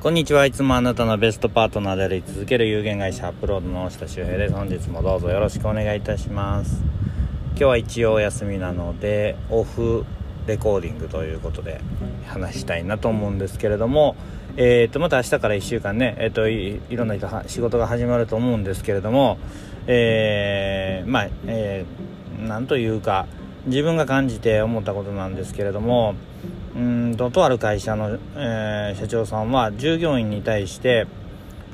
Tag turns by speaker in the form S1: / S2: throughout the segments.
S1: こんにちは。いつもあなたのベストパートナーであり続ける有限会社アップロードの下周平です。本日もどうぞよろしくお願いいたします。今日は一応お休みなのでオフレコーディングということで話したいなと思うんですけれどもえー、とまた明日から1週間ね、えーと、いいろんな人仕事が始まると思うんですけれども、えー、まあ、えー、なんというか自分が感じて思ったことなんですけれどもうんととある会社の、えー、社長さんは従業員に対して、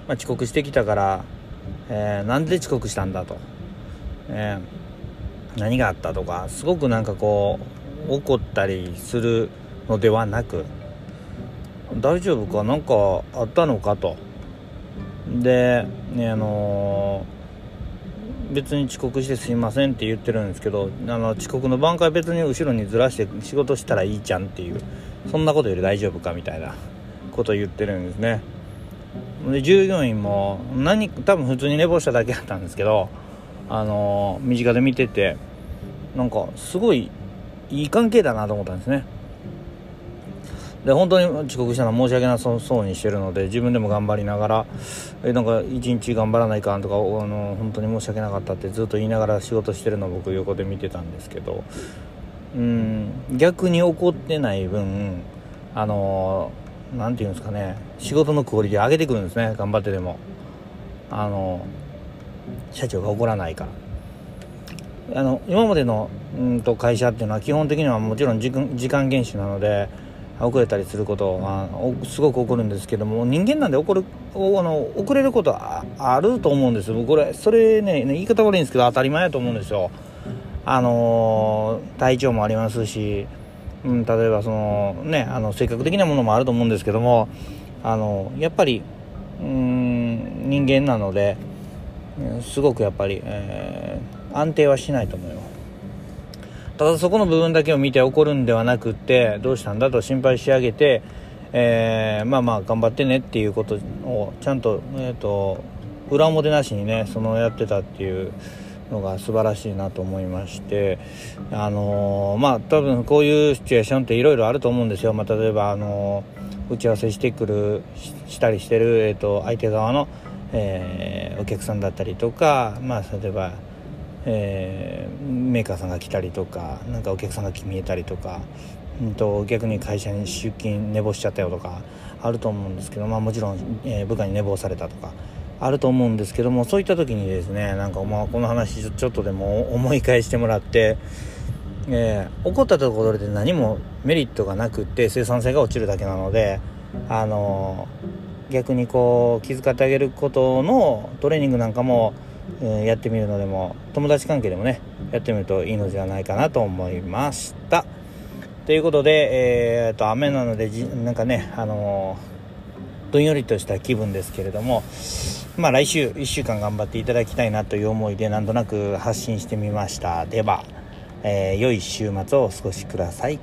S1: まあ、遅刻してきたから、えー、なんで遅刻したんだと、えー、何があったとかすごくなんかこう怒ったりするのではなく大丈夫か？何かあったのかと。で、あのー別に遅刻してすいませんって言ってるんですけどあの遅刻の挽回別に後ろにずらして仕事したらいいじゃんっていうそんなことより大丈夫かみたいなこと言ってるんですね。で従業員も何多分普通に寝坊しただけだったんですけどあの身近で見ててなんかすごいいい関係だなと思ったんですね。で本当に遅刻したのは申し訳なさそうにしてるので自分でも頑張りながらえなんか一日頑張らないかんとかあの本当に申し訳なかったってずっと言いながら仕事してるのを僕横で見てたんですけどうん逆に怒ってない分あの何て言うんですかね仕事のクオリティ上げてくるんですね頑張ってでも。あの社長が怒らないから。あの今までのうんと会社っていうのは基本的にはもちろん時間厳守なので遅れたりすることはすごく起こるんですけども人間なんで起こるあの遅れることはあると思うんですこれそれね言い方悪いんですけど当たり前だと思うんですよ。あの体調もありますし、うん、例えばそのねあの性格的なものもあると思うんですけどもあのやっぱりうん人間なのですごくやっぱり、えー、安定はしないと思います。ただそこの部分だけを見て怒るんではなくてどうしたんだと心配し上げて、えー、まあまあ頑張ってねっていうことをちゃんと,、えーと、裏表なしにねそのやってたっていうのが素晴らしいなと思いましてあのー、まあ多分こういうシチュエーションっていろいろあると思うんですよ、まあ、例えばあのー、打ち合わせしてくるしたりしてる、えーと、相手側の、えー、お客さんだったりとかまあ例えばえー、メーカーさんが来たりとかなんかお客さんが見えたりとか、うんと、逆に会社に出勤寝坊しちゃったよとかあると思うんですけど、まあ、もちろん、えー、部下に寝坊されたとかあると思うんですけどもそういった時にですねなんか、まあ、この話ちょっとでも思い返してもらって、えー、起こったところで何もメリットがなくって生産性が落ちるだけなのであの逆にこう気遣ってあげることのトレーニングなんかもやってみるのでも友達関係でもねやってみるといいのではないかなと思いました。ということで、えーと、雨なのでじなんかねあのー、どんよりとした気分ですけれどもまあ来週1週間頑張っていただきたいなという思いでなんとなく発信してみました。では、えー、良い週末をお過ごしください。